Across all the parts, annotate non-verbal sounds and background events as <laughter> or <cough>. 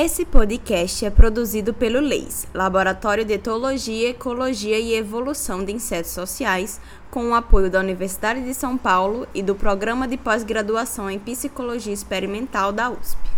Esse podcast é produzido pelo LEIS, Laboratório de Etologia, Ecologia e Evolução de Insetos Sociais, com o apoio da Universidade de São Paulo e do Programa de Pós-Graduação em Psicologia Experimental da USP.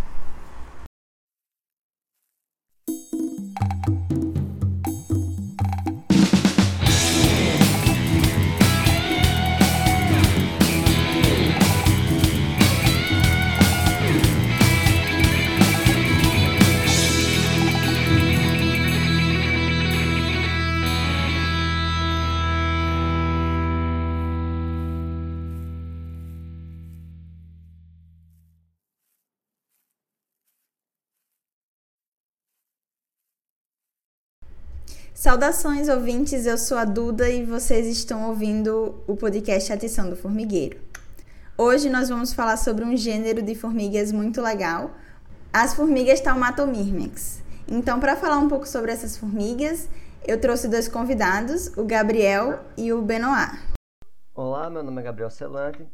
Saudações, ouvintes. Eu sou a Duda e vocês estão ouvindo o podcast Atição do Formigueiro. Hoje nós vamos falar sobre um gênero de formigas muito legal, as formigas Taumatomyrmex. Então, para falar um pouco sobre essas formigas, eu trouxe dois convidados, o Gabriel e o Benoit. Olá, meu nome é Gabriel Celante,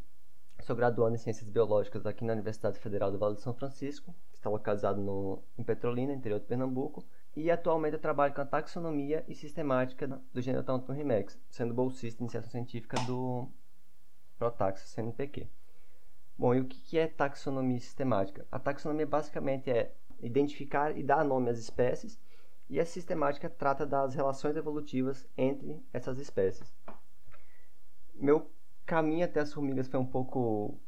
sou graduando em Ciências Biológicas aqui na Universidade Federal do Vale do São Francisco, que está localizado no, em Petrolina, interior de Pernambuco e atualmente eu trabalho com a taxonomia e sistemática do gênero Taunton-Rimex, sendo bolsista de iniciação científica do Protax CNPq. Bom, e o que é taxonomia sistemática? A taxonomia basicamente é identificar e dar nome às espécies, e a sistemática trata das relações evolutivas entre essas espécies. Meu caminho até as formigas foi um pouco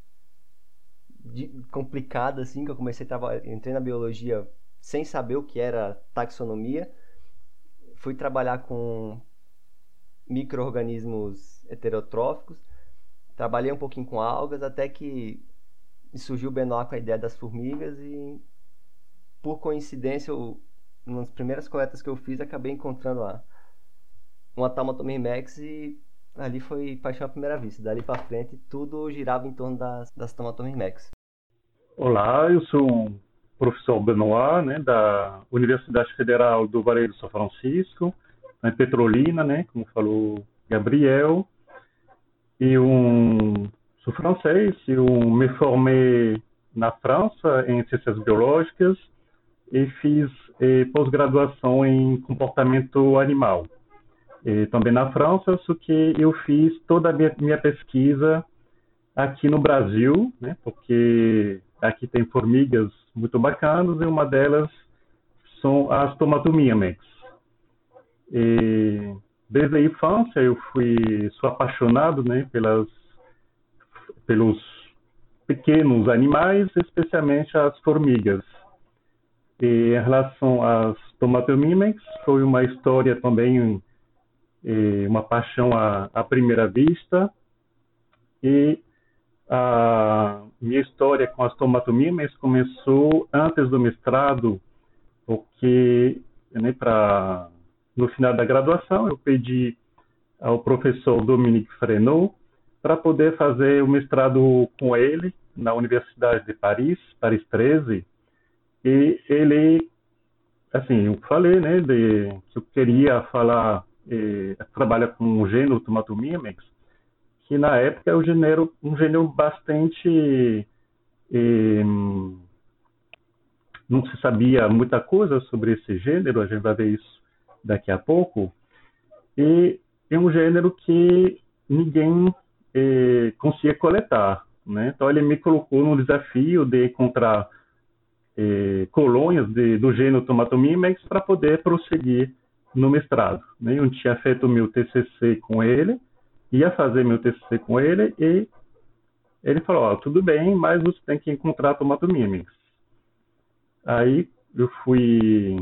complicado, assim, que eu comecei a trabalhar, entrei na biologia sem saber o que era taxonomia. Fui trabalhar com micro-organismos heterotróficos. Trabalhei um pouquinho com algas até que surgiu o Benoit com a ideia das formigas e por coincidência, eu, nas primeiras coletas que eu fiz, acabei encontrando lá uma Max e ali foi paixão à primeira vista. Dali para frente, tudo girava em torno das, das Max. Olá, eu sou professor Benoit, né, da Universidade Federal do Vale do São Francisco, em Petrolina, né, como falou Gabriel, e um sou francês, eu me formei na França em ciências biológicas e fiz eh, pós-graduação em comportamento animal. E também na França, só que eu fiz toda a minha, minha pesquisa aqui no Brasil, né, porque aqui tem formigas muito bacanas e uma delas são as tomatomiamex. E desde a infância eu fui sou apaixonado, né, pelas pelos pequenos animais, especialmente as formigas. E em relação às tomatomimex, foi uma história também uma paixão à, à primeira vista. E a minha história com as tomatomimes começou antes do mestrado, porque né, pra, no final da graduação eu pedi ao professor Dominique Frenot para poder fazer o mestrado com ele na Universidade de Paris, Paris 13, e ele, assim, eu falei, né, de, que eu queria falar, eh, trabalhar com o gênero Tomatomimex, que na época é um gênero, um gênero bastante. Não se sabia muita coisa sobre esse gênero, a gente vai ver isso daqui a pouco. E é um gênero que ninguém conseguia coletar. Né? Então ele me colocou no desafio de encontrar colônias de, do gênero Tomatomimex para poder prosseguir no mestrado. Né? Eu tinha feito meu TCC com ele ia fazer meu TCC com ele e ele falou, ó, tudo bem, mas você tem que encontrar tomatomímix. Aí eu fui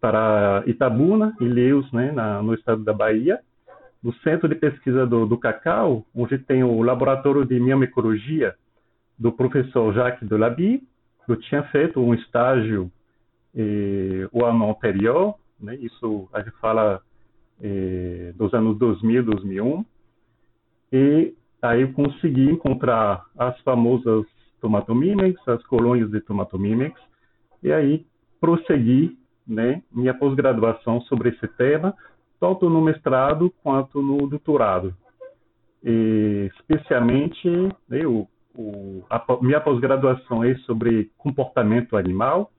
para Itabuna, Ilhéus, né, na, no estado da Bahia, no centro de pesquisa do, do cacau, onde tem o laboratório de miomicologia do professor Jacques Delaby. Eu tinha feito um estágio eh, o ano anterior, né, isso a gente fala eh, dos anos 2000, 2001, e aí eu consegui encontrar as famosas tomatomimex, as colônias de tomatomimex, e aí prossegui né, minha pós-graduação sobre esse tema, tanto no mestrado quanto no doutorado. E, especialmente, né, o, o, a minha pós-graduação é sobre comportamento animal,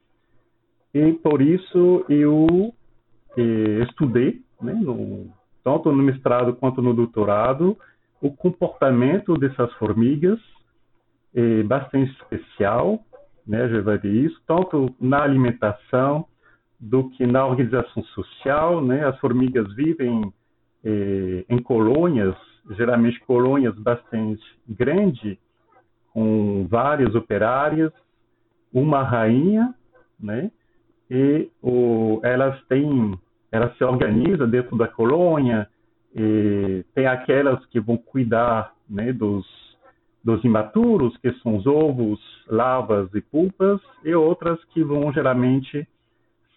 E por isso eu eh, estudei, né, no, tanto no mestrado quanto no doutorado, o comportamento dessas formigas, é bastante especial, né, já vai ver isso, tanto na alimentação do que na organização social, né, as formigas vivem eh, em colônias, geralmente colônias bastante grandes, com várias operárias, uma rainha, né, e o, elas têm, elas se organizam dentro da colônia, tem aquelas que vão cuidar né, dos, dos imaturos, que são os ovos, larvas e pulpas, e outras que vão geralmente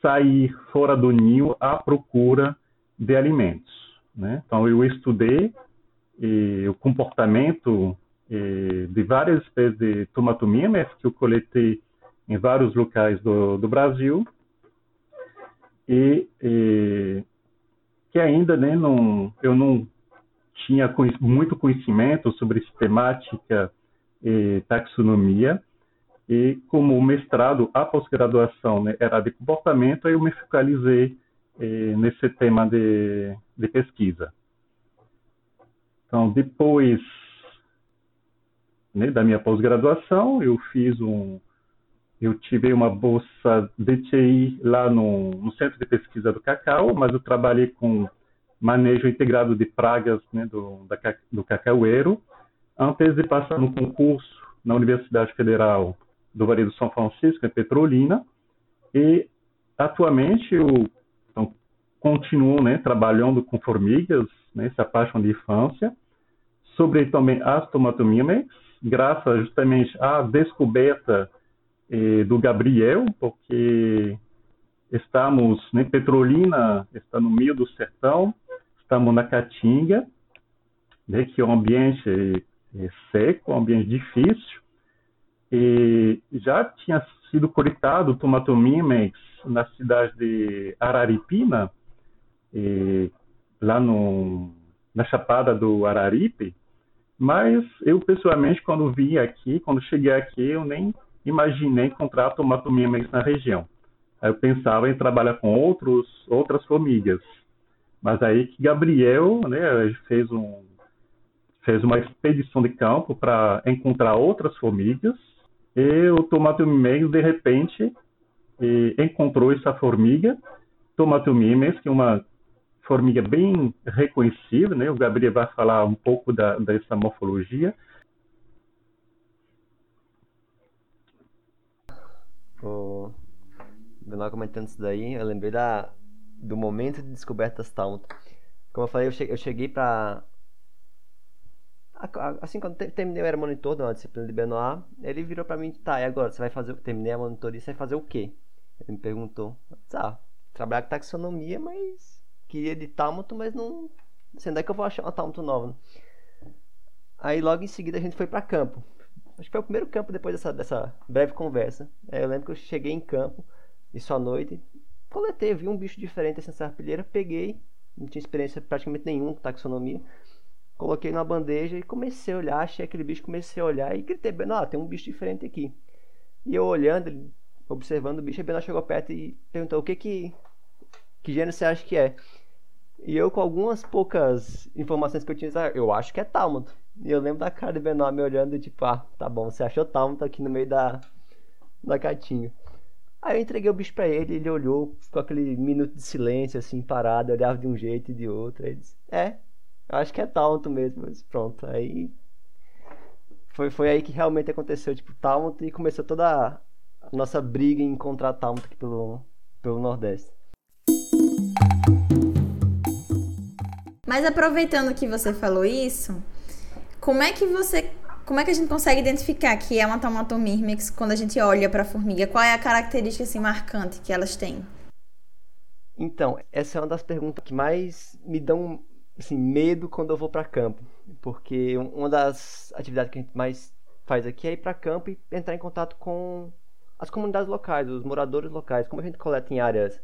sair fora do ninho à procura de alimentos. Né? Então, eu estudei o comportamento de várias espécies de tomatomimas que eu coletei em vários locais do, do Brasil e, e que ainda né, não, eu não tinha muito conhecimento sobre sistemática e taxonomia, e como o mestrado, a pós-graduação né, era de comportamento, eu me focalizei eh, nesse tema de, de pesquisa. Então, depois né, da minha pós-graduação, eu fiz um, eu tive uma bolsa DTI lá no, no, Centro de Pesquisa do Cacau, mas eu trabalhei com manejo integrado de pragas né, do, da, do cacaueiro, antes de passar no concurso na Universidade Federal do Vale do São Francisco, em Petrolina, e atualmente eu então, continuo né, trabalhando com formigas, né, essa paixão de infância, sobre também as tomatomimex, graças justamente à descoberta eh, do Gabriel, porque estamos né, Petrolina, está no meio do sertão, estamos na Caatinga, né, que é um ambiente é, seco, um ambiente difícil, e já tinha sido coletado o Tomatomimex na cidade de Araripina, lá no, na Chapada do Araripe, mas eu pessoalmente quando vim aqui, quando cheguei aqui, eu nem imaginei encontrar tomatomimex na região. Aí eu pensava em trabalhar com outros, outras formigas. Mas aí que Gabriel né, fez, um, fez uma expedição de campo para encontrar outras formigas e o tomatomimex, de repente, encontrou essa formiga, tomatomimex, que é uma formiga bem reconhecida, né? O Gabriel vai falar um pouco da, dessa morfologia, o Benoit comentando isso daí, eu lembrei da, do momento de descoberta das Talmud. Como eu falei, eu cheguei, eu cheguei pra. Assim, quando terminei, eu era monitor da disciplina de Benoit, ele virou pra mim, tá, e agora? Você vai fazer. Terminei a monitoria, você vai fazer o quê? Ele me perguntou. Ah, trabalhar com taxonomia, mas. Queria de Talmud, mas não. Assim, onde é que eu vou achar uma Talmud nova? Aí logo em seguida a gente foi para campo. Acho que foi o primeiro campo depois dessa, dessa breve conversa. É, eu lembro que eu cheguei em campo, isso à noite, coletei, vi um bicho diferente assim, arpilheira, peguei, não tinha experiência praticamente nenhuma com taxonomia, coloquei na bandeja e comecei a olhar, achei aquele bicho, comecei a olhar e gritei, ah, tem um bicho diferente aqui. E eu olhando, observando o bicho, a chegou perto e perguntou, o que que, que gênero você acha que é? E eu, com algumas poucas informações que eu tinha, eu acho que é Talmud. E eu lembro da cara do Benoit me olhando, tipo, ah, tá bom, você achou Talmud aqui no meio da, da catinha. Aí eu entreguei o bicho pra ele, ele olhou, ficou aquele minuto de silêncio, assim, parado, olhava de um jeito e de outro. Aí ele disse, é, acho que é Talmud mesmo. Mas pronto, aí. Foi, foi aí que realmente aconteceu, tipo, Talmud e começou toda a nossa briga em encontrar Talmud aqui pelo, pelo Nordeste. Mas aproveitando que você falou isso, como é que você como é que a gente consegue identificar que é uma Taumatomyrmex quando a gente olha para a formiga? Qual é a característica assim, marcante que elas têm? Então, essa é uma das perguntas que mais me dão assim, medo quando eu vou para campo. Porque uma das atividades que a gente mais faz aqui é ir para campo e entrar em contato com as comunidades locais, os moradores locais. Como a gente coleta em áreas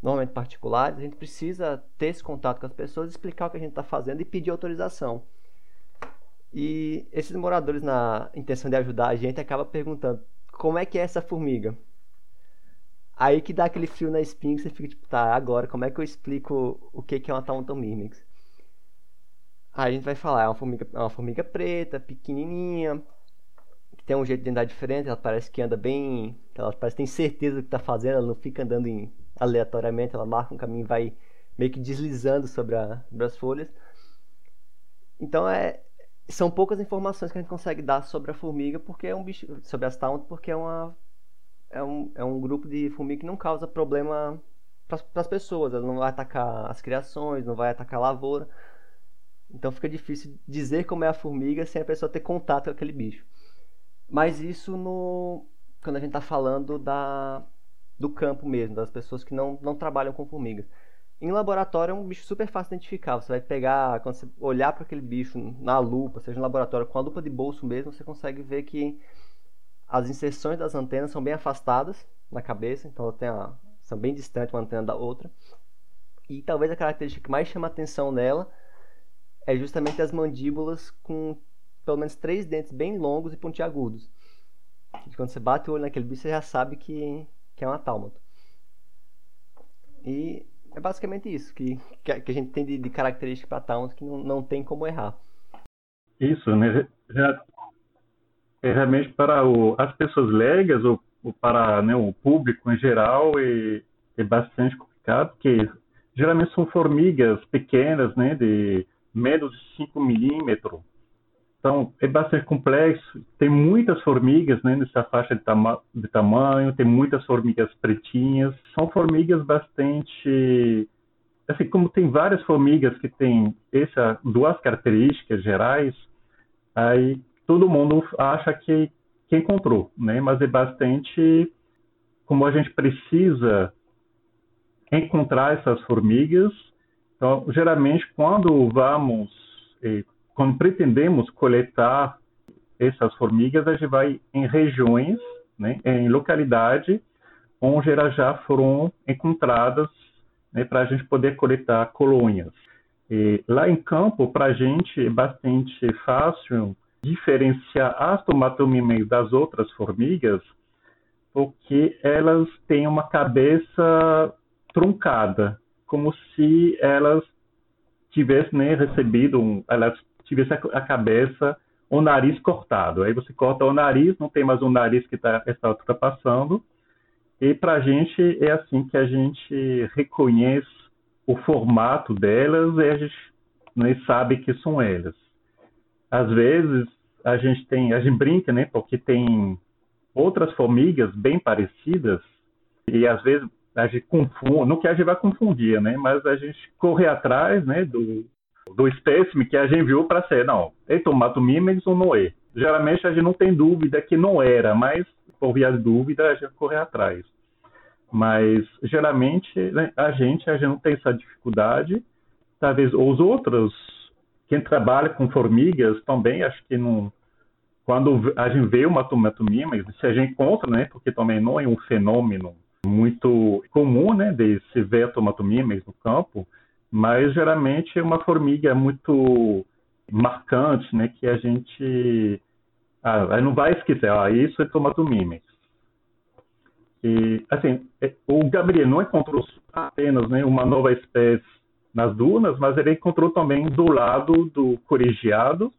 normalmente particulares, a gente precisa ter esse contato com as pessoas, explicar o que a gente está fazendo e pedir autorização. E esses moradores, na intenção de ajudar a gente, acaba perguntando como é que é essa formiga. Aí que dá aquele frio na espinha que você fica tipo, tá, agora como é que eu explico o que é uma Taunton Mimics? Aí a gente vai falar, é uma formiga, é uma formiga preta, pequenininha, que tem um jeito de andar diferente, ela parece que anda bem, ela parece que tem certeza do que está fazendo, ela não fica andando em, aleatoriamente, ela marca um caminho e vai meio que deslizando sobre, a, sobre as folhas. Então é, são poucas informações que a gente consegue dar sobre a formiga, porque é um bicho, sobre as taunt, porque é uma é um, é um grupo de formiga que não causa problema para as pessoas, ela não vai atacar as criações, não vai atacar a lavoura. Então fica difícil dizer como é a formiga sem a pessoa ter contato com aquele bicho. Mas isso no quando a gente está falando da do campo mesmo, das pessoas que não, não trabalham com formigas. Em laboratório é um bicho super fácil de identificar. Você vai pegar, quando você olhar para aquele bicho na lupa, seja no laboratório com a lupa de bolso mesmo, você consegue ver que as inserções das antenas são bem afastadas na cabeça, então a, são bem distantes uma antena da outra. E talvez a característica que mais chama a atenção nela é justamente as mandíbulas com pelo menos três dentes bem longos e pontiagudos. E quando você bate o olho naquele bicho, você já sabe que, que é uma tálmato. E é basicamente isso que, que a gente tem de, de característica para Towns que não, não tem como errar. Isso, né? É realmente para o, as pessoas leigas ou, ou para né, o público em geral é, é bastante complicado, porque geralmente são formigas pequenas, né, de menos de 5 milímetros, então, é bastante complexo. Tem muitas formigas né, nessa faixa de, tama de tamanho, tem muitas formigas pretinhas. São formigas bastante. Assim, como tem várias formigas que têm essas duas características gerais, aí todo mundo acha que, que encontrou, né? Mas é bastante. Como a gente precisa encontrar essas formigas. Então, geralmente, quando vamos eh, quando pretendemos coletar essas formigas, a gente vai em regiões, né, em localidade onde elas já foram encontradas né, para a gente poder coletar colônias. E lá em campo, para a gente é bastante fácil diferenciar as tomatomimes das outras formigas, porque elas têm uma cabeça truncada, como se elas tivessem né, recebido, um, elas tivesse a cabeça, o nariz cortado. Aí você corta o nariz, não tem mais o nariz que tá, está ultrapassando. E para a gente é assim que a gente reconhece o formato delas e a gente né, sabe que são elas. Às vezes a gente tem, a gente brinca, né, porque tem outras formigas bem parecidas e às vezes a gente confunde, não que a gente vai confundir, né, mas a gente corre atrás, né, do, do espécime que a gente viu para ser, não, é tomato mimex ou não é. Geralmente a gente não tem dúvida que não era, mas por via de dúvida a gente corre atrás. Mas geralmente né, a gente a gente não tem essa dificuldade. Talvez os outros quem trabalha com formigas também acho que não quando a gente vê uma tomato mimex, se a gente encontra, né, porque também não é um fenômeno muito comum, né, de se ver tomato mimex no campo, mas geralmente é uma formiga muito marcante, né, que a gente ah, não vai esquecer, ah, isso é Tomatomimex. E, assim, é, o Gabriel não encontrou apenas né, uma nova espécie nas dunas, mas ele encontrou também do lado do colegiado,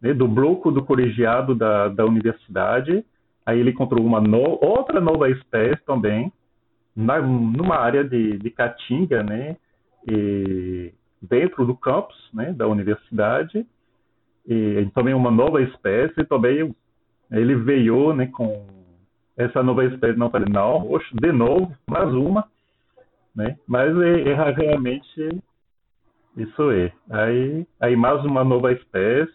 né, do bloco do colegiado da, da universidade. Aí ele encontrou uma no, outra nova espécie também, na, numa área de, de Caatinga, né, e, dentro do campus né, da universidade, e também uma nova espécie, também ele veio né, com essa nova espécie, não falei, não, oxe, de novo, mais uma, né, mas é, é realmente isso é. Aí, aí mais uma nova espécie,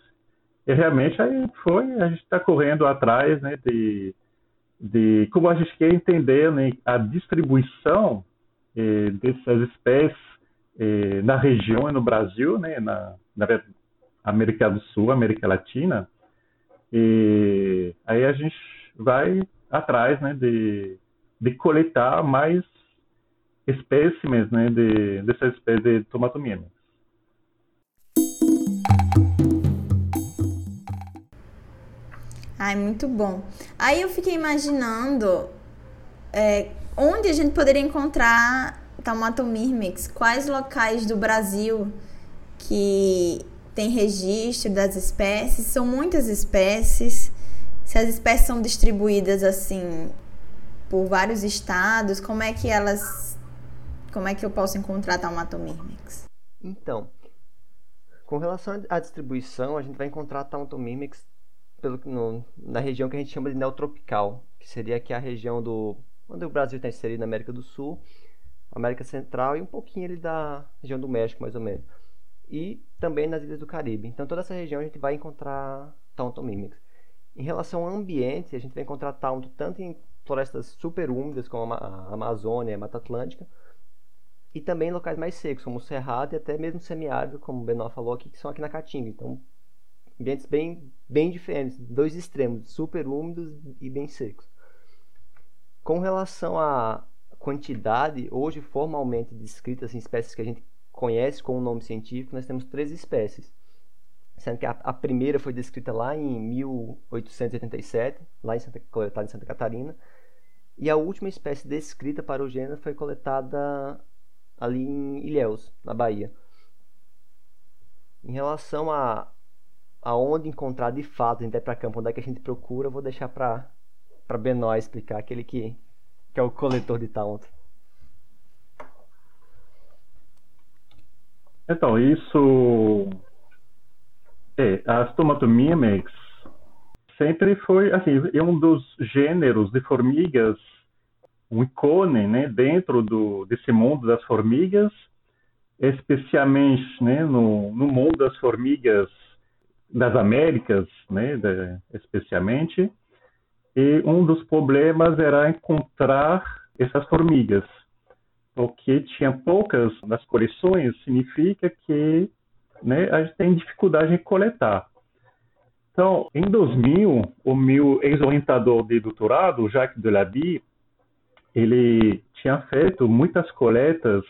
e realmente aí foi, a gente está correndo atrás né, de, de como a gente quer entender né, a distribuição eh, dessas espécies eh, na região e no Brasil, né, na, na América do Sul, América Latina, e aí a gente vai atrás né, de, de coletar mais espécimes né, de, dessa espécie de tomatomina. Ai, muito bom. Aí eu fiquei imaginando é, onde a gente poderia encontrar Taumatomyrmex? Quais locais do Brasil que tem registro das espécies? São muitas espécies. Se as espécies são distribuídas assim por vários estados, como é que elas como é que eu posso encontrar Taumatomyrmex? Então, com relação à distribuição, a gente vai encontrar Taumatomyrmex pelo, no, na região que a gente chama de neotropical, que seria aqui a região do onde o Brasil está inserido na América do Sul, América Central e um pouquinho ali da região do México, mais ou menos. E também nas ilhas do Caribe. Então, toda essa região a gente vai encontrar Taunton Mimics. Em relação ao ambiente, a gente vai encontrar Taunton tanto em florestas super úmidas, como a Amazônia e a Mata Atlântica, e também em locais mais secos, como o Cerrado e até mesmo semiárido, como o Benó falou aqui, que são aqui na Caatinga. Então, ambientes bem, bem diferentes, dois extremos, super úmidos e bem secos. Com relação à quantidade, hoje formalmente descritas em espécies que a gente conhece com o nome científico, nós temos três espécies. Sendo que a, a primeira foi descrita lá em 1887, lá em Santa, coletada em Santa Catarina, e a última espécie descrita para o gênero foi coletada ali em Ilhéus, na Bahia. Em relação a aonde encontrar de fato, a gente vai para campo, onde é que a gente procura, eu vou deixar para para Benoit explicar, aquele que, que é o coletor de Taunt. Então, isso. É, a Stomatomimics sempre foi, assim, é um dos gêneros de formigas, um ícone, né, dentro do, desse mundo das formigas, especialmente, né, no, no mundo das formigas das Américas, né, de, especialmente, e um dos problemas era encontrar essas formigas. Porque tinha poucas nas coleções, significa que né, a gente tem dificuldade em coletar. Então, em 2000, o meu ex-orientador de doutorado, Jacques Delaby, ele tinha feito muitas coletas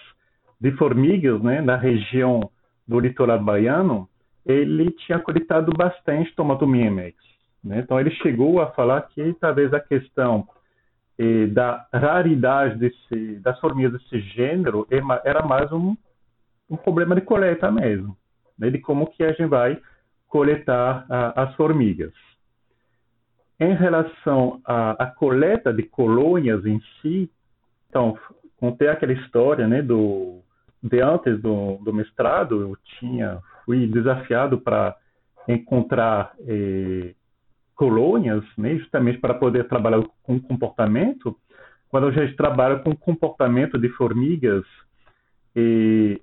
de formigas né, na região do litoral baiano. Ele tinha coletado bastante tomatomimex. Né? Então, ele chegou a falar que talvez a questão eh, da raridade desse, das formigas desse gênero é era mais um, um problema de coleta mesmo, né? de como que a gente vai coletar a, as formigas. Em relação à, coleta de colônias em si, então, contei aquela história né, do, de antes do, do mestrado, eu tinha fui desafiado para encontrar eh, colônias, né, justamente para poder trabalhar com comportamento, quando a gente trabalha com comportamento de formigas, e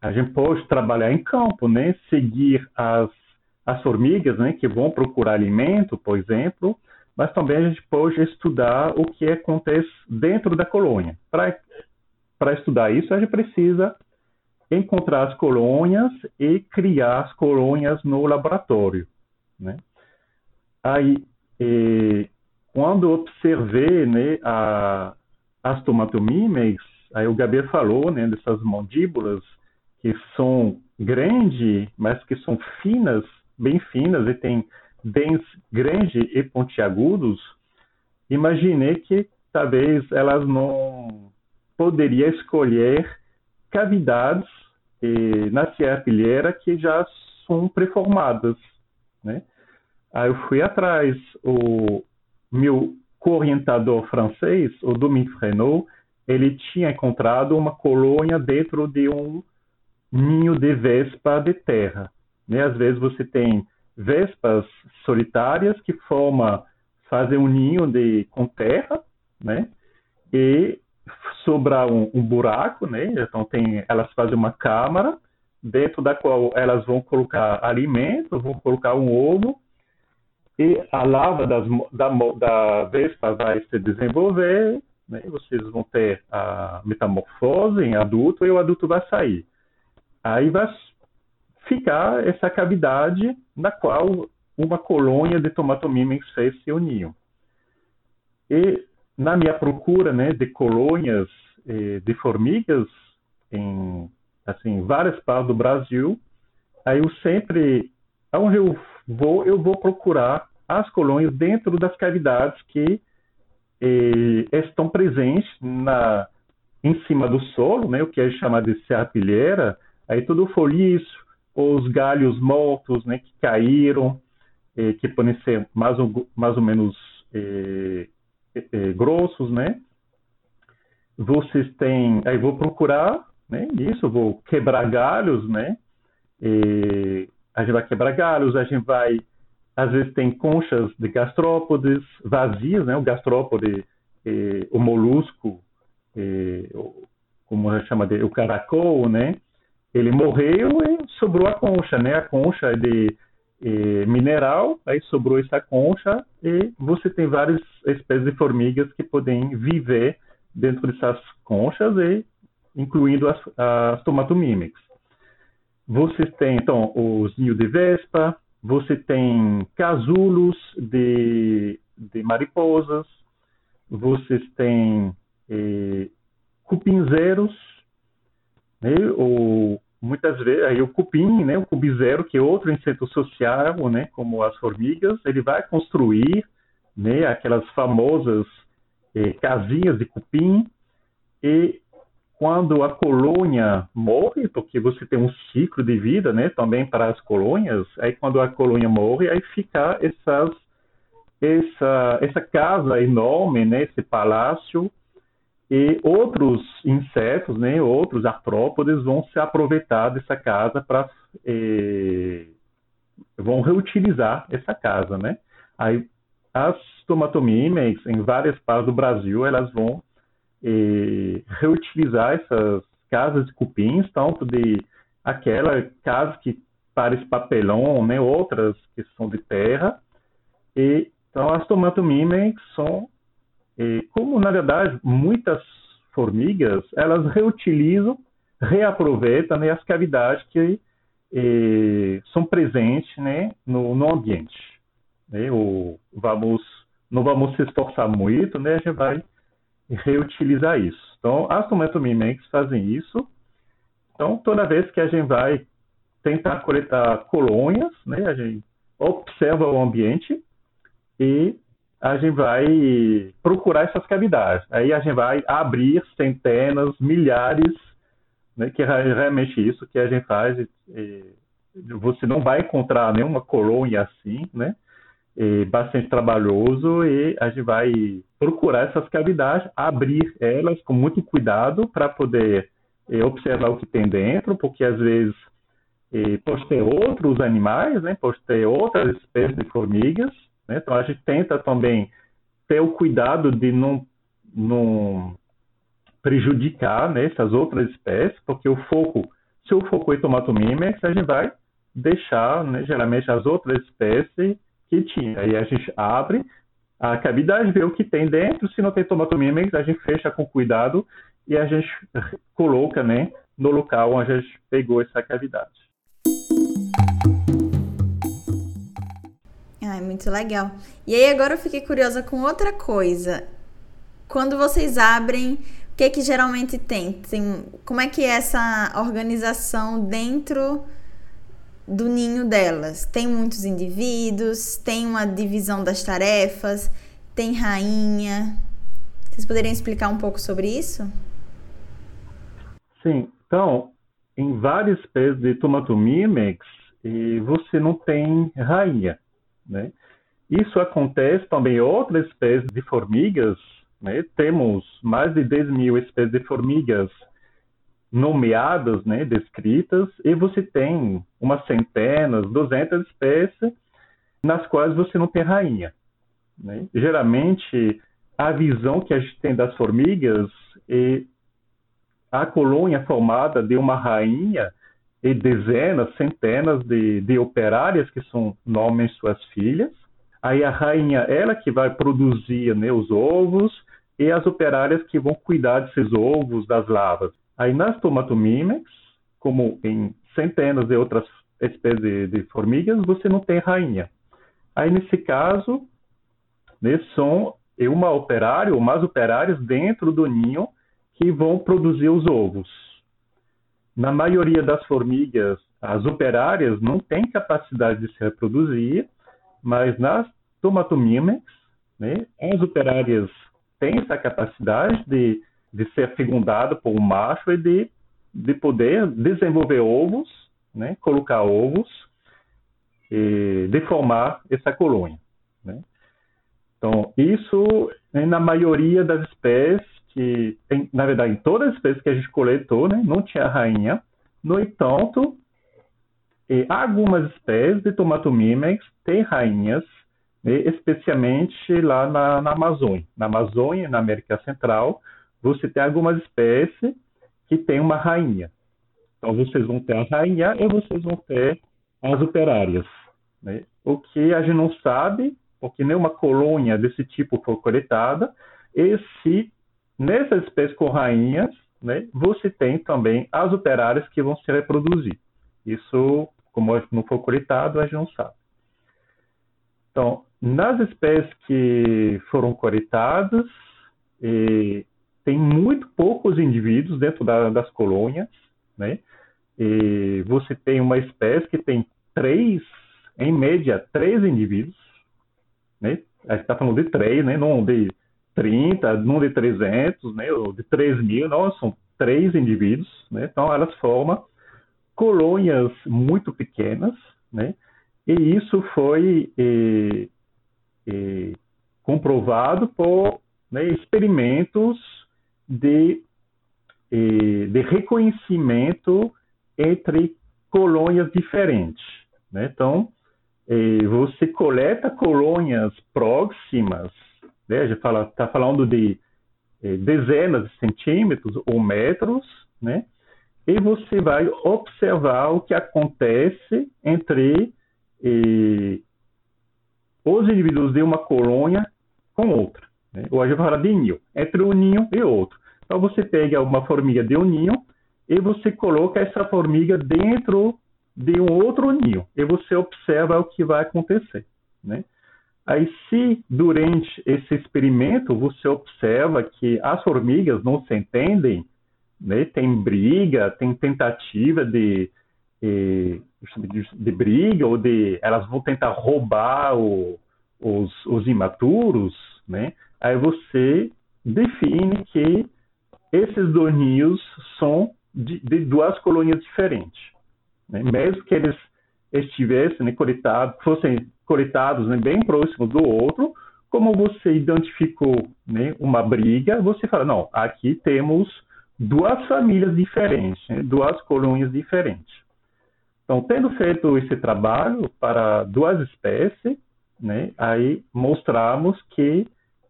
a gente pode trabalhar em campo, né, seguir as, as formigas, né, que vão procurar alimento, por exemplo, mas também a gente pode estudar o que acontece dentro da colônia. Para estudar isso, a gente precisa encontrar as colônias e criar as colônias no laboratório, né? Aí, eh, quando observei né, a, as tomatomímeas, aí o Gabriel falou né, dessas mandíbulas que são grandes, mas que são finas, bem finas, e tem dentes grandes e pontiagudos, imaginei que talvez elas não poderiam escolher cavidades eh, na serrapilheira que já são preformadas, né? Aí eu fui atrás. O meu co-orientador francês, o Dominique Frenot, ele tinha encontrado uma colônia dentro de um ninho de vespa de terra. Né? Às vezes você tem vespas solitárias que formam, fazem um ninho de, com terra, né? E sobra um, um, buraco, né? Então tem, elas fazem uma câmara dentro da qual elas vão colocar alimento, vão colocar um ovo e a lava das, da, da vespa vai se desenvolver, né? vocês vão ter a metamorfose em adulto e o adulto vai sair. Aí vai ficar essa cavidade na qual uma colônia de tomatomimens fez seu ninho. E na minha procura né, de colônias eh, de formigas em assim várias partes do Brasil, aí eu sempre, onde eu vou, eu vou procurar as colônias dentro das cavidades que e, estão presentes na, em cima do solo, né, o que é chamado de serrapilheira, aí todo o foliço, os galhos mortos né, que caíram, eh, que podem ser mais ou, mais ou menos eh, eh, grossos, né? Vocês têm, aí vou procurar, né? Isso, vou quebrar galhos, né? E a gente vai quebrar galhos, a gente vai, às vezes tem conchas de gastrópodes vazias, né? O gastrópode, o molusco, como a gente chama de, o caracol, né? Ele morreu e sobrou a concha, né? A concha é de mineral, aí sobrou essa concha e você tem várias espécies de formigas que podem viver dentro dessas conchas e incluindo as, as tomatomímex. Você tem então os ninhos de vespa, você tem casulos de, de mariposas, vocês têm eh, cupinzeiros, né, ou muitas vezes aí o cupim, né, o cubizero, que é outro inseto social, né, como as formigas, ele vai construir, né, aquelas famosas eh, casinhas de cupim e quando a colônia morre, porque você tem um ciclo de vida, né, também para as colônias, aí quando a colônia morre, aí fica essas essa essa casa enorme, né, esse palácio e outros insetos, né, outros artrópodes vão se aproveitar dessa casa para eh, vão reutilizar essa casa, né? Aí as tomatomímeas em várias partes do Brasil elas vão reutilizar essas casas de cupins, tanto de aquela casa que parece papelão, né, outras que são de terra. E então as tomatomímeas são e como, na verdade, muitas formigas, elas reutilizam, reaproveitam né, as cavidades que eh, são presentes né, no, no ambiente. Né? O, vamos, não vamos se esforçar muito, né? a gente vai reutilizar isso. Então, as tomatomimex fazem isso. Então, toda vez que a gente vai tentar coletar colônias, né, a gente observa o ambiente e a gente vai procurar essas cavidades. Aí a gente vai abrir centenas, milhares, né, que é realmente isso que a gente faz. E, você não vai encontrar nenhuma colônia assim, né? E bastante trabalhoso e a gente vai procurar essas cavidades, abrir elas com muito cuidado para poder eh, observar o que tem dentro, porque às vezes eh, pode ter outros animais, né? Pode ter outras espécies de formigas né? Então a gente tenta também ter o cuidado de não, não prejudicar né, essas outras espécies, porque o foco, se o foco é tomatomimex, a gente vai deixar né, geralmente as outras espécies que tinha. Aí a gente abre a cavidade, vê o que tem dentro, se não tem tomatomimex, a gente fecha com cuidado e a gente <laughs> coloca né, no local onde a gente pegou essa cavidade. Ai, muito legal. E aí agora eu fiquei curiosa com outra coisa. Quando vocês abrem, o que é que geralmente tem? tem como é que é essa organização dentro do ninho delas? Tem muitos indivíduos, tem uma divisão das tarefas, tem rainha. Vocês poderiam explicar um pouco sobre isso? Sim. Então, em várias espécies de Tomatomimex, você não tem rainha. Né? Isso acontece também em outras espécies de formigas. Né? Temos mais de 10 mil espécies de formigas nomeadas, né, descritas, e você tem umas centenas, 200 espécies nas quais você não tem rainha. Né? Geralmente, a visão que a gente tem das formigas é a colônia formada de uma rainha e dezenas, centenas de, de operárias que são nomem suas filhas. Aí a rainha, ela que vai produzir né, os ovos e as operárias que vão cuidar desses ovos, das larvas. Aí nas tomatomímex, como em centenas de outras espécies de, formigas, você não tem rainha. Aí nesse caso, né, são uma operária ou mais operárias dentro do ninho que vão produzir os ovos. Na maioria das formigas, as operárias não têm capacidade de se reproduzir, mas nas tomatomimex, né, as operárias tem essa capacidade de, de ser fecundada por um macho e de, de poder desenvolver ovos, né, colocar ovos e de formar essa colônia. Né? Então, isso né, na maioria das espécies, que tem, na verdade, em todas as espécies que a gente coletou, né, não tinha rainha. No entanto, algumas espécies de Tomatomimex têm rainhas, né, especialmente lá na, na Amazônia. Na Amazônia, na América Central, você tem algumas espécies que têm uma rainha. Então, vocês vão ter a rainha e vocês vão ter as operárias. Né? O que a gente não sabe, porque nenhuma colônia desse tipo foi coletada, e se nessas espécies com rainhas, né, você tem também as operárias que vão se reproduzir. Isso, como não foi coletado, a gente não sabe. Então, nas espécies que foram coletadas, tem muito poucos indivíduos dentro da, das colônias, né? E você tem uma espécie que tem três, em média, três indivíduos, né? A gente está falando de três, né? Não de 30, não de 300, né? Ou de 3 mil, não, são três indivíduos, né? Então, elas formam colônias muito pequenas, né? E isso foi eh, eh, comprovado por né, experimentos de, eh, de reconhecimento entre colônias diferentes. Né? Então, eh, você coleta colônias próximas, né? a gente está falando de eh, dezenas de centímetros ou metros, né? e você vai observar o que acontece entre eh, os indivíduos de uma colônia com outra. Né? Ou a gente fala de ninho, entre um ninho e outro. Então você pega uma formiga de um ninho e você coloca essa formiga dentro de um outro ninho e você observa o que vai acontecer, né? Aí, se durante esse experimento você observa que as formigas não se entendem, né? Tem briga, tem tentativa de, de, de briga ou de elas vão tentar roubar o, os, os imaturos, né? Aí você define que esses dois ninhos são de, de duas colônias diferentes. Né? Mesmo que eles estivessem né, coletados, fossem coletados né, bem próximos do outro, como você identificou né, uma briga, você fala, não, aqui temos duas famílias diferentes, né, duas colônias diferentes. Então, tendo feito esse trabalho para duas espécies, né, aí mostramos que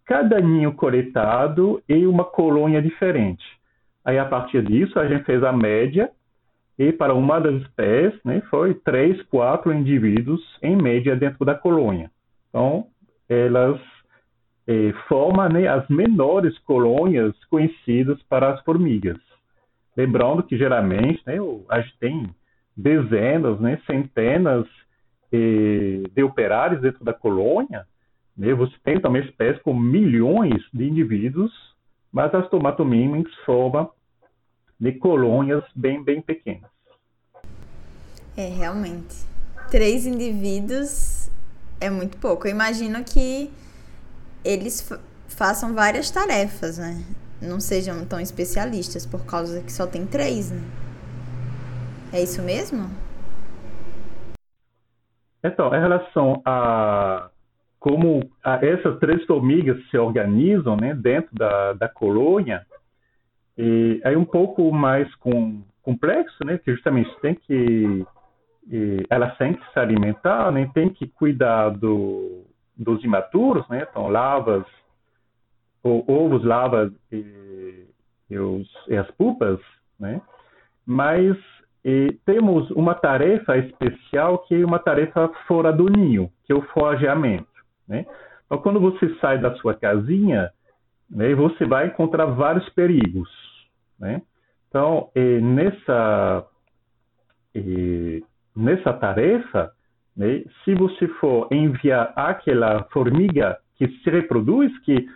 cada ninho coletado é uma colônia diferente. Aí, a partir disso, a gente fez a média e para uma das espécies, né, foi três, quatro indivíduos em média dentro da colônia. Então, elas eh, formam né, as menores colônias conhecidas para as formigas. Lembrando que geralmente né, a gente tem dezenas, né, centenas eh, de operários dentro da colônia, né? Você tem também espécies com milhões de indivíduos, mas as tomatomímenes formam de colônias bem, bem pequenas. É, realmente. Três indivíduos é muito pouco. Eu imagino que eles façam várias tarefas, né? Não sejam tão especialistas, por causa que só tem três, né? É isso mesmo? Então, em relação a como a, essas três formigas se organizam né, dentro da, da colônia, e é um pouco mais com, complexo, né, que justamente tem que e, elas têm que se alimentar, né, tem que cuidar do, dos imaturos, né, então lavas, ovos, lavas e, e, os, e as pupas, né, mas e temos uma tarefa especial que é uma tarefa fora do ninho, que é o forrageamento. Né? Então, quando você sai da sua casinha, né, você vai encontrar vários perigos. Né? Então, nessa, nessa tarefa, né, se você for enviar aquela formiga que se reproduz, que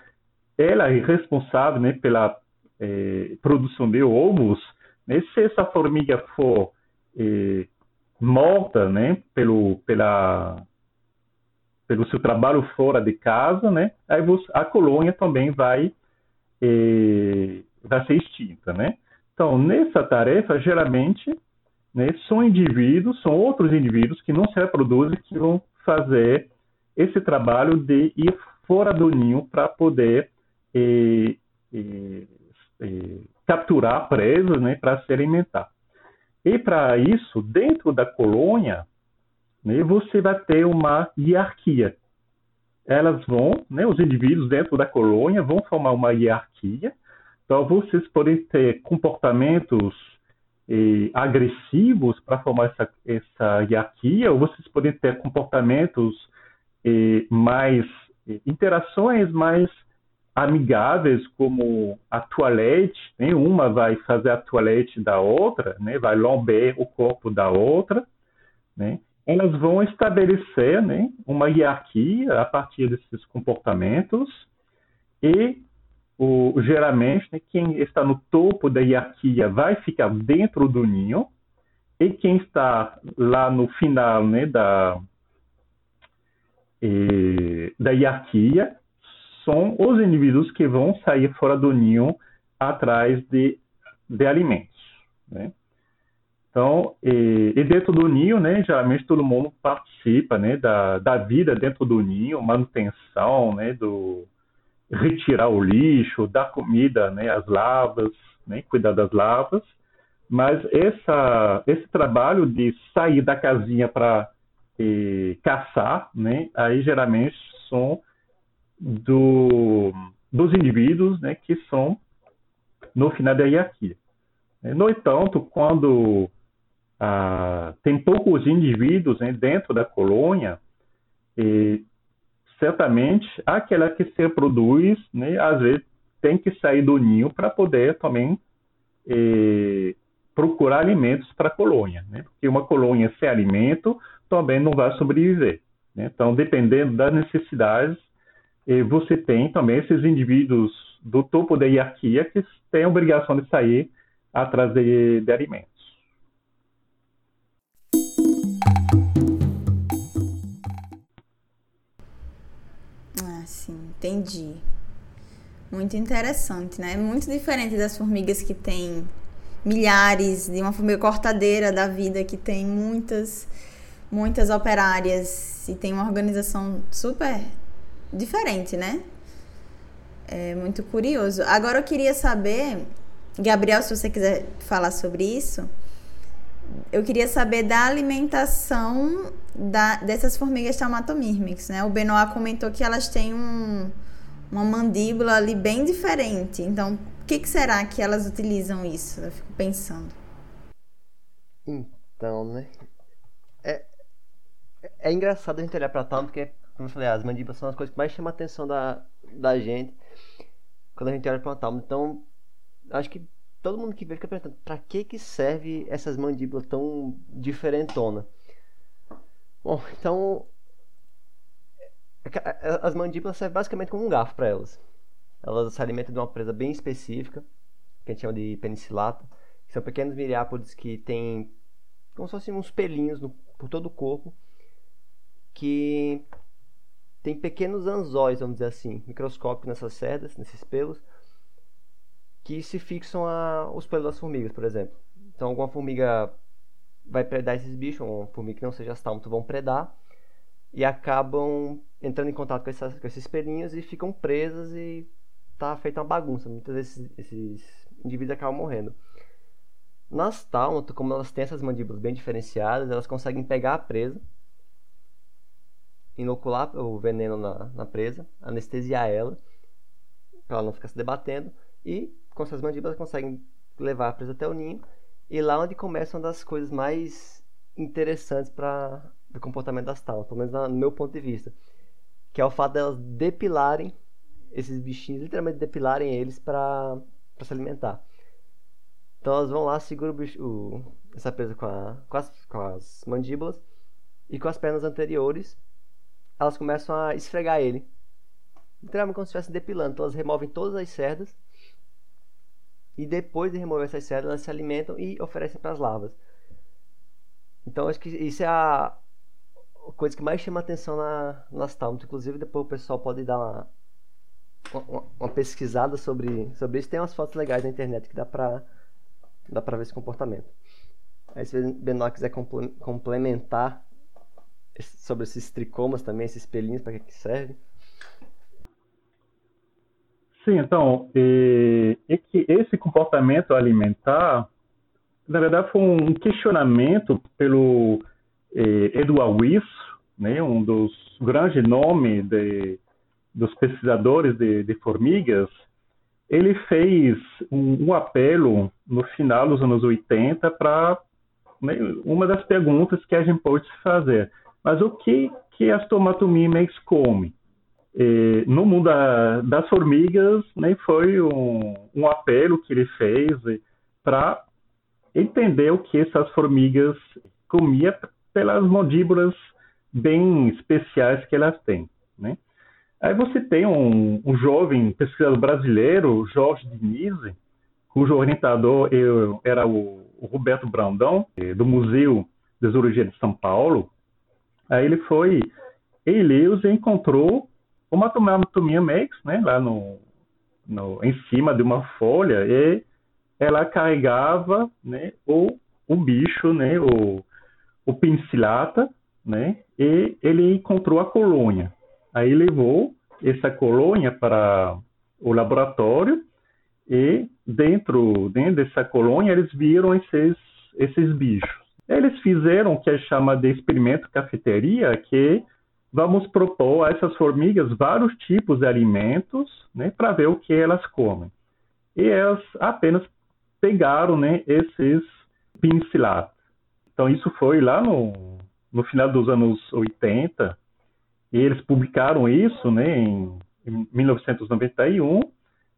ela é responsável né, pela eh, produção de ovos, né, se essa formiga for eh, morta né, pelo, pela, pelo seu trabalho fora de casa, né? Aí você, a colônia também vai é, vai ser extinta, né? Então, nessa tarefa, geralmente, né, são indivíduos, são outros indivíduos que não se reproduzem que vão fazer esse trabalho de ir fora do ninho para poder eh, eh, eh, capturar presas né, para se alimentar. E para isso, dentro da colônia, né, você vai ter uma hierarquia. Elas vão, né, os indivíduos dentro da colônia vão formar uma hierarquia. Então, vocês podem ter comportamentos eh, agressivos para formar essa, essa hierarquia, ou vocês podem ter comportamentos eh, mais, eh, interações mais amigáveis, como a toalete, né? uma vai fazer a toalete da outra, né? vai lamber o corpo da outra, né? Elas vão estabelecer né? uma hierarquia a partir desses comportamentos e o, geralmente né, quem está no topo da hierarquia vai ficar dentro do ninho e quem está lá no final né, da, eh, da hierarquia são os indivíduos que vão sair fora do ninho atrás de, de alimentos. Né? Então, e, e, dentro do ninho, né, geralmente todo mundo participa né, da, da vida dentro do ninho, manutenção, né, do retirar o lixo, dar comida né, às larvas, né, cuidar das larvas. Mas essa, esse trabalho de sair da casinha para caçar, né, aí geralmente são do, dos indivíduos né, que são no final da hierarquia. No entanto, quando ah, tem poucos indivíduos né, dentro da colônia, e, certamente aquela que se reproduz, né, às vezes tem que sair do ninho para poder também eh, procurar alimentos para a colônia, né? porque uma colônia sem alimento também não vai sobreviver. Né? Então, dependendo das necessidades, eh, você tem também esses indivíduos do topo da hierarquia que têm a obrigação de sair atrás de, de alimentos. Sim, entendi. Muito interessante, né? Muito diferente das formigas que têm milhares, de uma formiga cortadeira da vida que tem muitas, muitas operárias e tem uma organização super diferente, né? É muito curioso. Agora eu queria saber, Gabriel, se você quiser falar sobre isso, eu queria saber da alimentação da, dessas formigas taumatomírmicas, né? O Benoit comentou que elas têm um, uma mandíbula ali bem diferente. Então, o que, que será que elas utilizam isso? Eu fico pensando. Então, né? É, é engraçado a gente olhar pra tal, porque como eu falei, as mandíbulas são as coisas que mais chamam a atenção da, da gente quando a gente olha para uma talma. Então, acho que todo mundo que vê fica perguntando para que que serve essas mandíbulas tão diferentona. Bom, então as mandíbulas servem basicamente como um garfo para elas. Elas se alimentam de uma presa bem específica, que a gente chama de penicilato, que são pequenos miriápodes que têm como se fossem uns pelinhos no, por todo o corpo que tem pequenos anzóis, vamos dizer assim, microscópicos nessas cerdas, nesses pelos, que se fixam a, os pelos das formigas, por exemplo. Então, alguma formiga vai predar esses bichos, uma formiga que não seja astálmito vão predar, e acabam entrando em contato com, essas, com esses pelinhos e ficam presas e tá feita uma bagunça. Muitas vezes esses indivíduos acabam morrendo. Nas tálmato, como elas têm essas mandíbulas bem diferenciadas, elas conseguem pegar a presa inocular o veneno na, na presa, anestesiar ela, para ela não ficar se debatendo, e com suas mandíbulas conseguem levar a presa até o ninho, e lá onde começa uma das coisas mais interessantes para o comportamento das taulas, pelo menos no meu ponto de vista, que é o fato delas depilarem esses bichinhos, literalmente depilarem eles para se alimentar. Então elas vão lá, seguram o bicho, o, essa presa com, a, com, as, com as mandíbulas e com as pernas anteriores elas começam a esfregar ele. Literalmente como se estivessem depilando. Então elas removem todas as cerdas. E depois de remover essas elas se alimentam e oferecem para as larvas. Então acho que isso é a coisa que mais chama atenção na, nas tálmatas. Inclusive depois o pessoal pode dar uma, uma, uma, pesquisada sobre, sobre isso. Tem umas fotos legais na internet que dá pra, dá pra ver esse comportamento. Aí se o Benoit quiser complementar sobre esses tricomas também, esses pelinhos, para que, que serve? Sim, então, e que esse comportamento alimentar, na verdade, foi um questionamento pelo eh, Edward Wyss, né, um dos grandes nomes de, dos pesquisadores de, de, formigas. Ele fez um, um, apelo no final dos anos 80 para né, uma das perguntas que a gente pode fazer. Mas o que, que as tomatomímeas comem? No mundo da, das formigas, né, foi um, um apelo que ele fez para entender o que essas formigas comiam pelas mandíbulas bem especiais que elas têm. Né? Aí você tem um, um jovem pesquisador brasileiro, Jorge Denise, cujo orientador eu, era o, o Roberto Brandão, do Museu de Zoologia de São Paulo. Aí ele foi em Ilhéus e encontrou uma anatomia Max, né, lá no, no, em cima de uma folha, e ela carregava né, o, o bicho, né, o, o pincilata, né, e ele encontrou a colônia. Aí levou essa colônia para o laboratório e dentro, dentro dessa colônia eles viram esses, esses bichos. Eles fizeram o que é chama de experimento cafeteria, que vamos propor a essas formigas vários tipos de alimentos né, para ver o que elas comem. E elas apenas pegaram né, esses pincelados. Então, isso foi lá no, no final dos anos 80, e eles publicaram isso né, em, em 1991,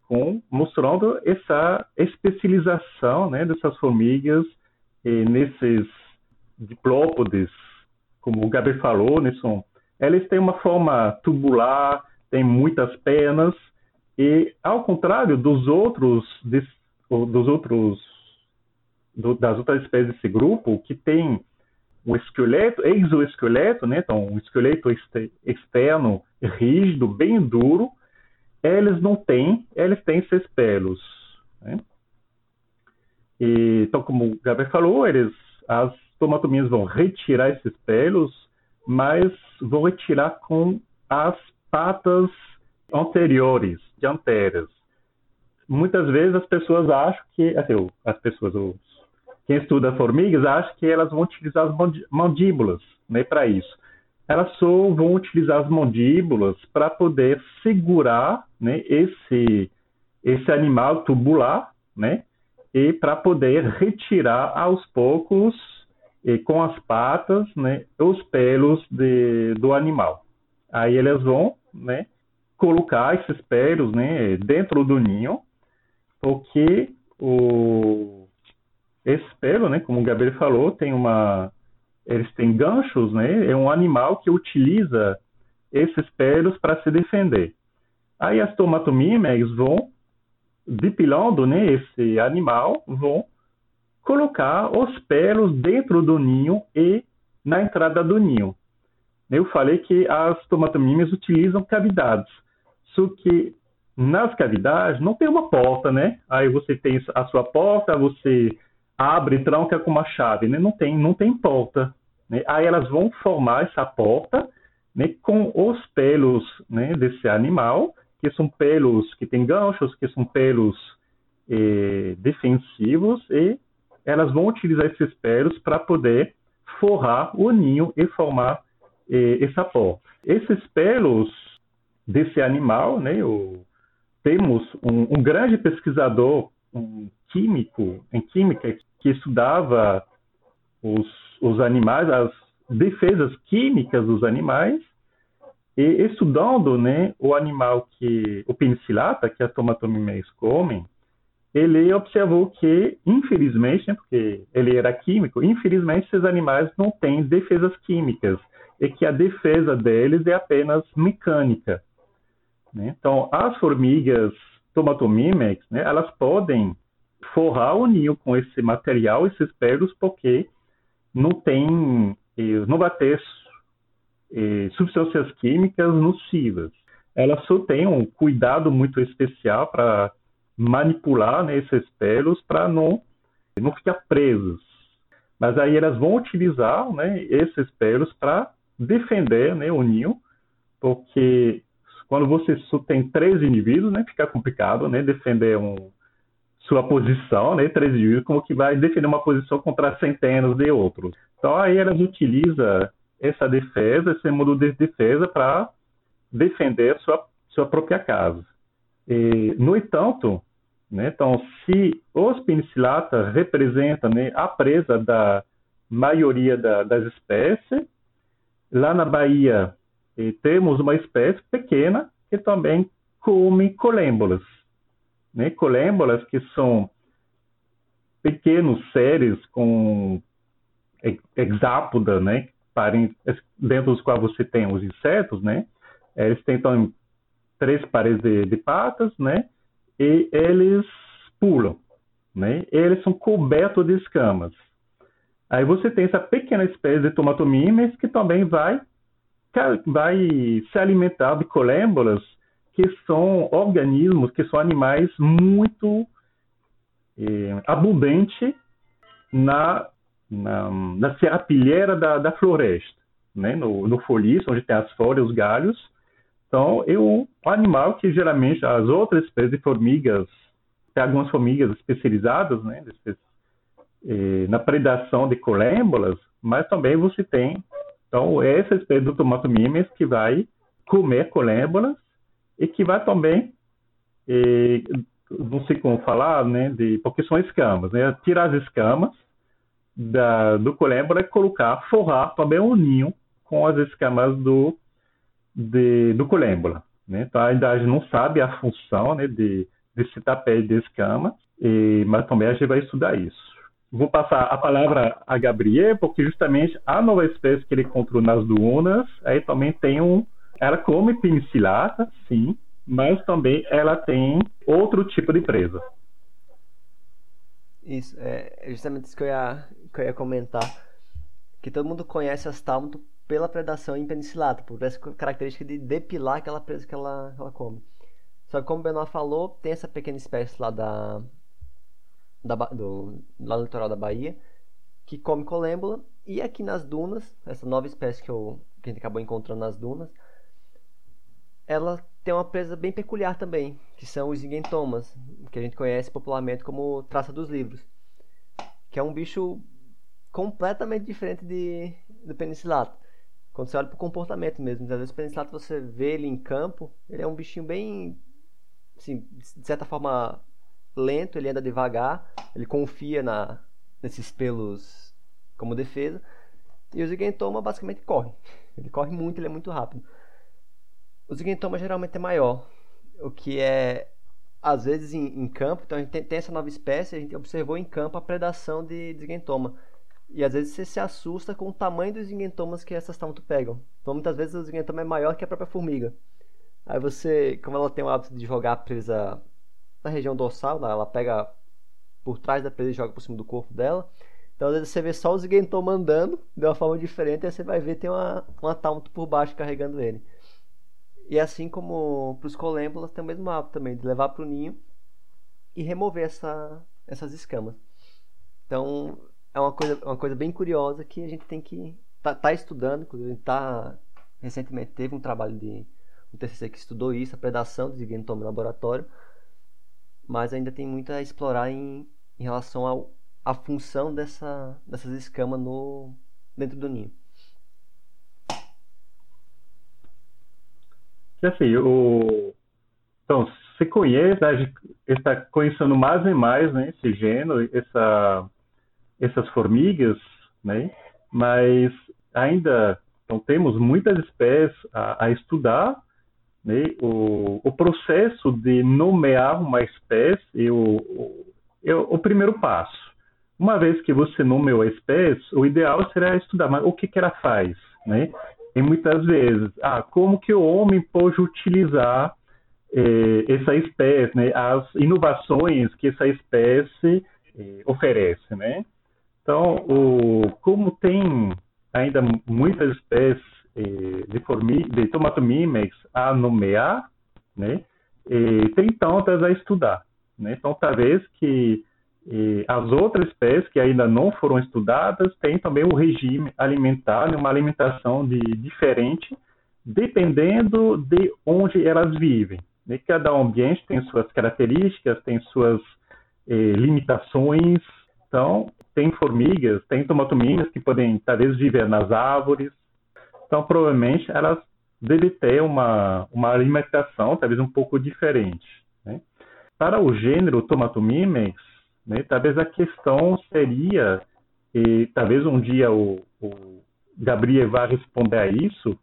com, mostrando essa especialização né, dessas formigas eh, nesses diplópodes, como o Gabriel falou, né, são elas têm uma forma tubular, têm muitas penas e ao contrário dos outros dos outros do, das outras espécies desse grupo que tem um esqueleto, exoesqueleto, né? Então, um esqueleto externo rígido, bem duro, eles não têm, eles têm esses pelos, né? Então, como o Gabriel falou, eles, as tomatomias vão retirar esses pelos mas vou retirar com as patas anteriores, dianteiras. Muitas vezes as pessoas acham que, assim, as pessoas, os, quem estuda formigas, acha que elas vão utilizar as mandíbulas né, para isso. Elas só vão utilizar as mandíbulas para poder segurar né, esse, esse animal tubular, né, e para poder retirar aos poucos com as patas, né, os pelos de, do animal. Aí eles vão, né, colocar esses pelos, né, dentro do ninho, porque o esse pelo, né, como o Gabriel falou, tem uma eles têm ganchos, né, é um animal que utiliza esses pelos para se defender. Aí as tomatomímeas vão depilando, né, esse animal, vão colocar os pelos dentro do ninho e na entrada do ninho. Eu falei que as tomatomímias utilizam cavidades, só que nas cavidades não tem uma porta, né? Aí você tem a sua porta, você abre e tranca com uma chave, né? Não tem, não tem porta. Né? Aí elas vão formar essa porta né, com os pelos né, desse animal, que são pelos que têm ganchos, que são pelos eh, defensivos e elas vão utilizar esses pelos para poder forrar o ninho e formar eh, essa porta. Esses pelos desse animal, né, o, temos um, um, grande pesquisador, um químico em química que estudava os, os animais, as defesas químicas dos animais, e estudando né, o animal que, o penicilata, que as tomatomimés comem, ele observou que, infelizmente, né, porque ele era químico, infelizmente esses animais não têm defesas químicas e que a defesa deles é apenas mecânica. Né? Então, as formigas tomatomímex, né, elas podem forrar o ninho com esse material, esses pelos, porque não tem, eh, não vai ter eh, substâncias químicas nocivas. elas só têm um cuidado muito especial para manipular né, esses pelos para não, não ficar presos. Mas aí elas vão utilizar né, esses pelos para defender né, o ninho, porque quando você tem três indivíduos, né, fica complicado né, defender um, sua posição, né, três indivíduos, como que vai defender uma posição contra centenas de outros. Então aí elas utilizam essa defesa, esse modo de defesa para defender sua sua própria casa. E, no entanto, né, então, se os penicilatas representam né, a presa da maioria da, das espécies, lá na Bahia temos uma espécie pequena que também come colêmbolas. Né? Colêmbolas que são pequenos seres com hexápoda, né? dentro dos quais você tem os insetos, né? Eles tentam três pares de, de patas, né? E eles pulam, né? Eles são cobertos de escamas. Aí você tem essa pequena espécie de tomatomimes que também vai vai se alimentar de colêmbolas, que são organismos, que são animais muito eh, abundantes na, na, na serrapilheira da, da floresta, né? no, no foliço, onde tem as folhas, os galhos, então, é um animal que geralmente as outras espécies de formigas, tem algumas formigas especializadas né, eh, na predação de colêmbolas, mas também você tem então essa espécie do tomato mimes que vai comer colêmbolas e que vai também eh, não sei como falar, né, de, porque são escamas, né, tirar as escamas da, do colêmbola e colocar, forrar também um ninho com as escamas do de, do colêmbola. Né? Então, ainda a gente não sabe a função né, de, desse tapete de escama, e, mas também a gente vai estudar isso. Vou passar a palavra a Gabriel, porque justamente a nova espécie que ele encontrou nas dunas, aí também tem um. Ela come penicilata, sim, mas também ela tem outro tipo de presa. Isso, é justamente isso que eu ia, que eu ia comentar. Que todo mundo conhece as talmas pela predação em penicilata, por essa característica de depilar aquela presa que ela, ela come. Só que como o Benoit falou, tem essa pequena espécie lá da, da do, lá no litoral da Bahia que come colêmbula e aqui nas dunas, essa nova espécie que, eu, que a gente acabou encontrando nas dunas, ela tem uma presa bem peculiar também, que são os iguentomas, que a gente conhece popularmente como traça dos livros, que é um bicho completamente diferente de, do penicilato. Quando você olha pro comportamento mesmo, às vezes o penislato você vê ele em campo, ele é um bichinho bem, assim, de certa forma lento, ele anda devagar, ele confia na, nesses pelos como defesa. E o Zigentoma basicamente corre. <laughs> Ele corre muito, ele é muito rápido. O Zigentoma geralmente é maior, o que é às vezes em, em campo. Então a gente tem, tem, essa nova espécie, a gente observou em campo a predação de, de. E às vezes você se assusta com o tamanho dos zingentomas que essas taumato pegam. Então muitas vezes o zingentoma é maior que a própria formiga. Aí você, como ela tem o hábito de jogar a presa na região dorsal, né? ela pega por trás da presa e joga por cima do corpo dela. Então às vezes você vê só o zingentoma andando de uma forma diferente, aí você vai ver tem uma, uma taumato por baixo carregando ele. E assim como para os colêmbulas tem o mesmo hábito também, de levar para o ninho e remover essa, essas escamas. Então é uma coisa, uma coisa bem curiosa que a gente tem que tá, tá estudando, inclusive a tá recentemente teve um trabalho de um TCC que estudou isso, a predação do zigentoma em laboratório, mas ainda tem muito a explorar em, em relação ao, à função dessa, dessas escamas no, dentro do ninho. Assim, o... Então, você conhece, a gente está conhecendo mais e mais né, esse gênero, essa essas formigas, né? Mas ainda então, temos muitas espécies a, a estudar, né? O, o, processo de nomear uma espécie é o, é o primeiro passo. Uma vez que você nomeou a espécie, o ideal será estudar, mas o que, que ela faz, né? E muitas vezes, ah, como que o homem pode utilizar eh, essa espécie, né? As inovações que essa espécie eh, oferece, né? Então, o, como tem ainda muitas espécies eh, de, formi de a nomear, né? E tem tantas a estudar, né? Então, talvez que eh, as outras espécies que ainda não foram estudadas têm também o regime alimentar, né? uma alimentação de, diferente, dependendo de onde elas vivem. Né? Cada ambiente tem suas características, tem suas eh, limitações. Então, tem formigas, tem tomatominas que podem, talvez, viver nas árvores. Então, provavelmente, elas devem ter uma, uma alimentação, talvez, um pouco diferente. Né? Para o gênero Tomatomimex, né, talvez a questão seria, e talvez um dia o, o Gabriel vá responder a isso,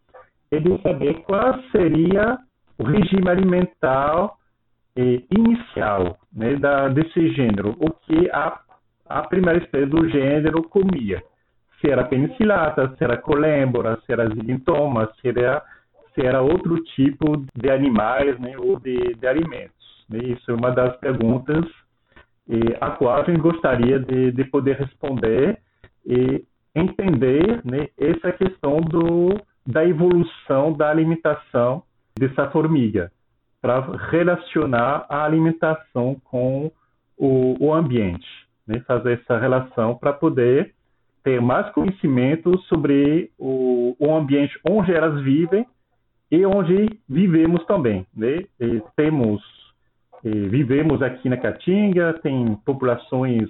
ele saber qual seria o regime alimentar eh, inicial né, da, desse gênero, o que a, a primeira espécie do gênero comia. Se era penicilata, se era colêmbora, se era zigintoma, se era, se era outro tipo de animais né, ou de, de alimentos. Né? Isso é uma das perguntas eh, a qual a gente gostaria de, de poder responder e entender né, essa questão do, da evolução da alimentação dessa formiga para relacionar a alimentação com o, o ambiente, né? fazer essa relação para poder ter mais conhecimento sobre o, o, ambiente onde elas vivem e onde vivemos também. Né? temos, vivemos aqui na Caatinga, tem populações,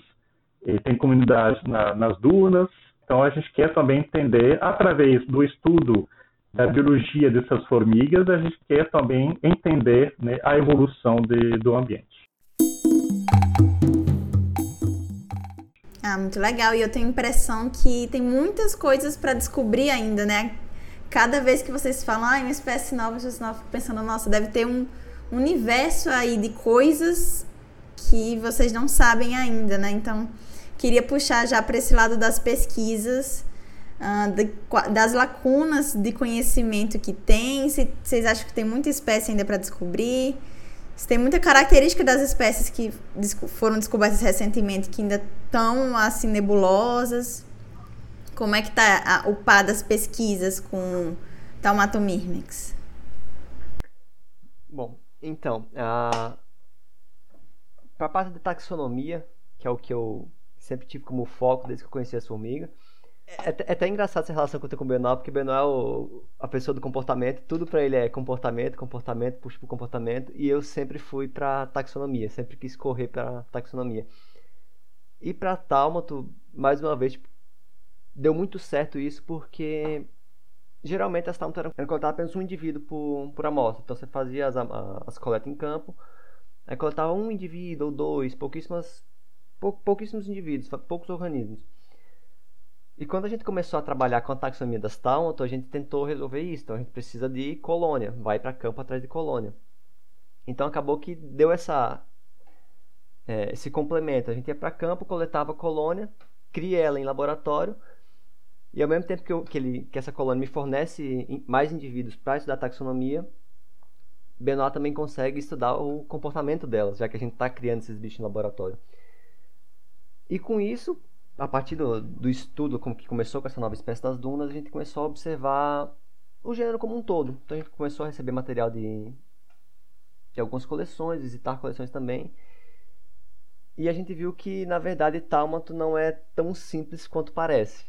tem comunidades na, nas dunas, então a gente quer também entender, através do estudo da biologia dessas formigas, a gente quer também entender né, a evolução de, do ambiente. Ah, muito legal. E eu tenho a impressão que tem muitas coisas para descobrir ainda, né? Cada vez que vocês falam, ah, uma espécie nova, uma espécie nova, pensando, nossa, deve ter um universo aí de coisas que vocês não sabem ainda, né? Então, queria puxar já para esse lado das pesquisas uh, de, das lacunas de conhecimento que tem, se vocês acham que tem muita espécie ainda para descobrir, tem muita característica das espécies que foram descobertas recentemente que ainda estão assim nebulosas. Como é que está o pá das pesquisas com Taumatomyrmex? Bom, então, a... para a parte da taxonomia, que é o que eu sempre tive como foco desde que eu conheci as formigas, é, é, até engraçado essa relação que eu tenho com o Benoit, porque o Benoit é o, a pessoa do comportamento, tudo para ele é comportamento, comportamento, puxa pro comportamento, e eu sempre fui para taxonomia, sempre quis correr para taxonomia. E para Tálmato, mais uma vez, deu muito certo isso, porque geralmente as Tálmato eram, eram coletadas apenas um indivíduo por, por amostra, então você fazia as, as coletas em campo, aí coletava um indivíduo ou dois, pouquíssimas, pou, pouquíssimos indivíduos, poucos organismos. E quando a gente começou a trabalhar com a taxonomia das Taunton, a gente tentou resolver isso. Então a gente precisa de colônia, vai para campo atrás de colônia. Então acabou que deu essa é, esse complemento. A gente ia para campo, coletava colônia, cria ela em laboratório e ao mesmo tempo que, eu, que, ele, que essa colônia me fornece mais indivíduos para estudar taxonomia, Benoit também consegue estudar o comportamento delas, já que a gente está criando esses bichos em laboratório. E com isso, a partir do, do estudo que começou com essa nova espécie das dunas, a gente começou a observar o gênero como um todo. Então a gente começou a receber material de, de algumas coleções, visitar coleções também. E a gente viu que, na verdade, Tálmato não é tão simples quanto parece.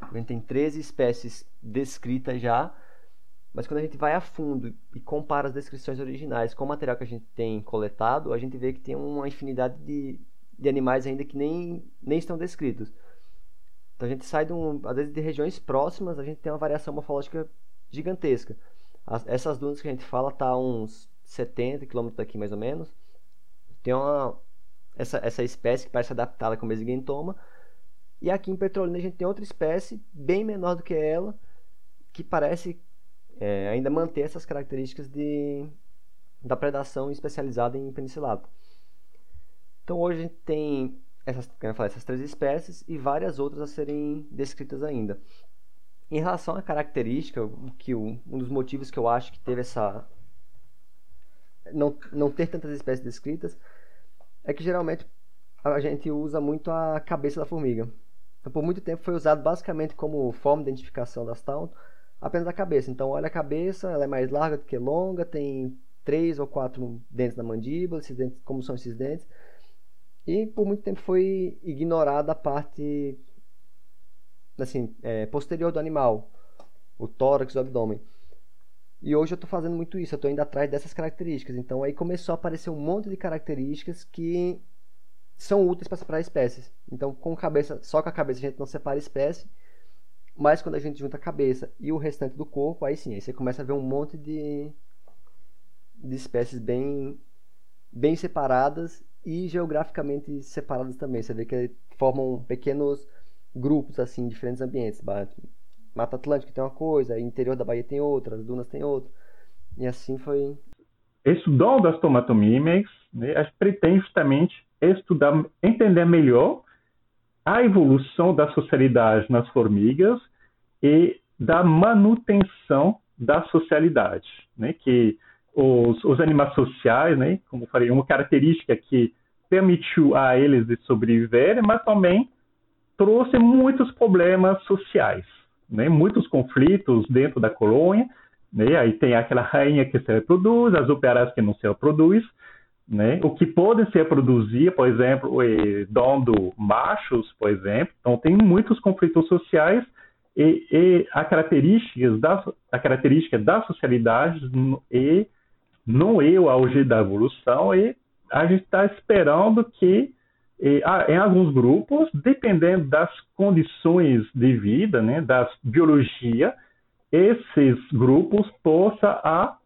A gente tem 13 espécies descritas já, mas quando a gente vai a fundo e compara as descrições originais com o material que a gente tem coletado, a gente vê que tem uma infinidade de de animais ainda que nem, nem estão descritos. Então a gente sai, de um, às vezes, de regiões próximas, a gente tem uma variação morfológica gigantesca. As, essas dunas que a gente fala tá a uns 70 km daqui, mais ou menos. Tem uma, essa, essa espécie que parece adaptada com o mesigentoma. E aqui em Petrolina a gente tem outra espécie, bem menor do que ela, que parece é, ainda manter essas características de, da predação especializada em penicilato. Então hoje a gente tem essas, falar, essas três espécies e várias outras a serem descritas ainda. Em relação à característica, que um dos motivos que eu acho que teve essa não, não ter tantas espécies descritas é que geralmente a gente usa muito a cabeça da formiga. Então, por muito tempo foi usado basicamente como forma de identificação das taunt apenas a cabeça. Então, olha a cabeça, ela é mais larga do que longa, tem três ou quatro dentes na mandíbula, esses dentes, como são esses dentes. E por muito tempo foi ignorada a parte assim, é, posterior do animal, o tórax, o abdômen. E hoje eu estou fazendo muito isso, eu estou indo atrás dessas características. Então aí começou a aparecer um monte de características que são úteis para separar espécies. Então, com cabeça, só com a cabeça a gente não separa espécie, mas quando a gente junta a cabeça e o restante do corpo, aí sim, aí você começa a ver um monte de, de espécies bem, bem separadas e geograficamente separadas também. Você vê que formam pequenos grupos assim, em diferentes ambientes. Mata Atlântica tem uma coisa, interior da Bahia tem outra, as dunas tem outra. E assim foi. Estudando as tomatomímeas, né, a gente pretende justamente estudar, entender melhor a evolução da socialidade nas formigas e da manutenção da socialidade, né? Que os, os animais sociais, né? Como falei, uma característica que permitiu a eles de mas também trouxe muitos problemas sociais, né? Muitos conflitos dentro da colônia, né? Aí tem aquela rainha que se reproduz, as operárias que não se reproduzem, né? O que pode ser produzir, por exemplo, é dondo machos, por exemplo. Então tem muitos conflitos sociais e, e a característica da a característica da socialidade e não é o auge da evolução e a gente está esperando que e, em alguns grupos, dependendo das condições de vida, né, da biologia, esses grupos possam a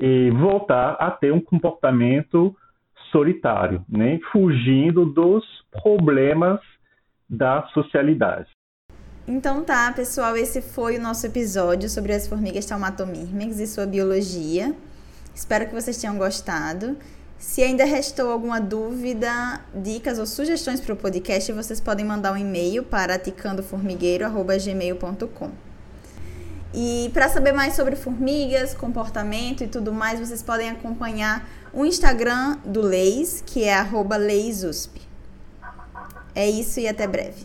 e voltar a ter um comportamento solitário, né? fugindo dos problemas da socialidade. Então tá, pessoal, esse foi o nosso episódio sobre as formigas Taumatomyrmex e sua biologia. Espero que vocês tenham gostado. Se ainda restou alguma dúvida, dicas ou sugestões para o podcast, vocês podem mandar um e-mail para ticandoformigueiro.gmail.com. E para saber mais sobre formigas, comportamento e tudo mais, vocês podem acompanhar o Instagram do Leis, que é @leisusp. É isso e até breve.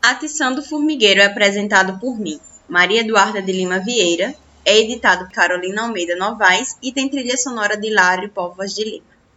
Atiçando Formigueiro é apresentado por mim, Maria Eduarda de Lima Vieira, é editado por Carolina Almeida Novaes e tem trilha sonora de Lário Povas de Lima.